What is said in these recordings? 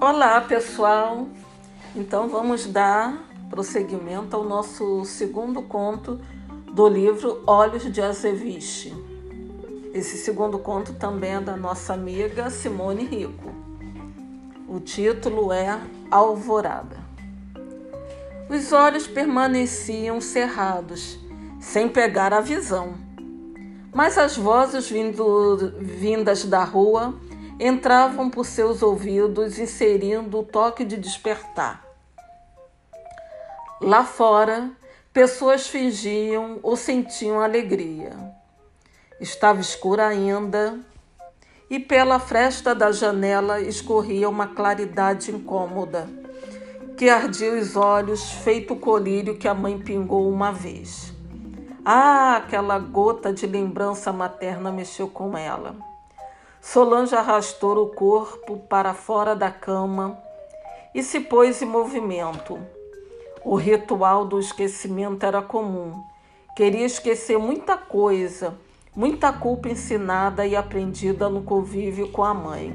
Olá, pessoal. Então vamos dar prosseguimento ao nosso segundo conto do livro Olhos de Azeviche. Esse segundo conto também é da nossa amiga Simone Rico. O título é Alvorada. Os olhos permaneciam cerrados, sem pegar a visão. Mas as vozes vindo, vindas da rua entravam por seus ouvidos, inserindo o toque de despertar. Lá fora, pessoas fingiam ou sentiam alegria. Estava escuro ainda e pela fresta da janela escorria uma claridade incômoda que ardia os olhos, feito o colírio que a mãe pingou uma vez. Ah, aquela gota de lembrança materna mexeu com ela. Solange arrastou o corpo para fora da cama e se pôs em movimento. O ritual do esquecimento era comum. Queria esquecer muita coisa, muita culpa ensinada e aprendida no convívio com a mãe.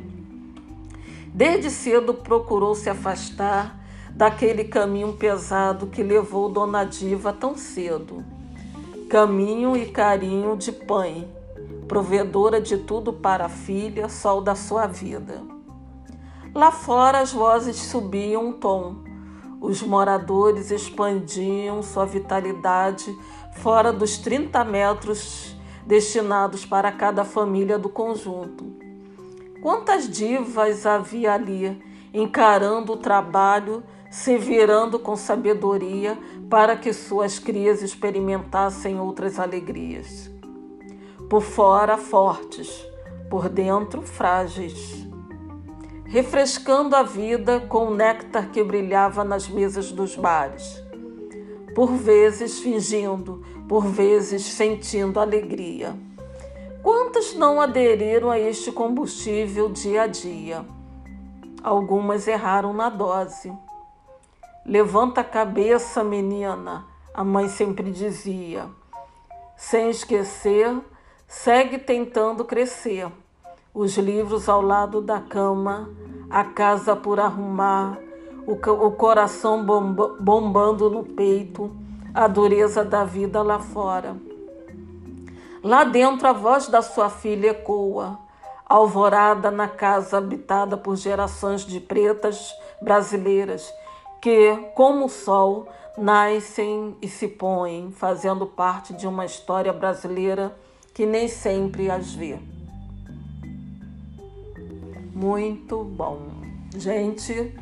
Desde cedo procurou se afastar daquele caminho pesado que levou Dona Diva tão cedo. Caminho e carinho de pai provedora de tudo para a filha, sol da sua vida. Lá fora as vozes subiam um tom. Os moradores expandiam sua vitalidade fora dos 30 metros destinados para cada família do conjunto. Quantas divas havia ali, encarando o trabalho, se virando com sabedoria para que suas crias experimentassem outras alegrias por fora fortes, por dentro frágeis, refrescando a vida com o néctar que brilhava nas mesas dos bares, por vezes fingindo, por vezes sentindo alegria. Quantas não aderiram a este combustível dia a dia? Algumas erraram na dose. Levanta a cabeça, menina, a mãe sempre dizia, sem esquecer Segue tentando crescer. Os livros ao lado da cama, a casa por arrumar, o, o coração bomba, bombando no peito, a dureza da vida lá fora. Lá dentro, a voz da sua filha ecoa, alvorada na casa habitada por gerações de pretas brasileiras que, como o sol, nascem e se põem, fazendo parte de uma história brasileira que nem sempre as vê. Muito bom. Gente,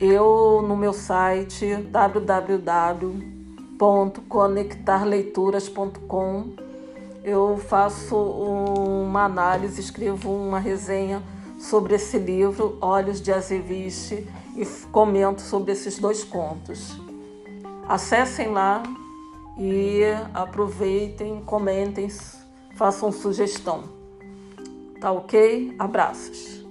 eu no meu site www.conectarleituras.com eu faço uma análise, escrevo uma resenha sobre esse livro, Olhos de Azeviche, e comento sobre esses dois contos. Acessem lá, e aproveitem, comentem, façam sugestão. Tá ok? Abraços.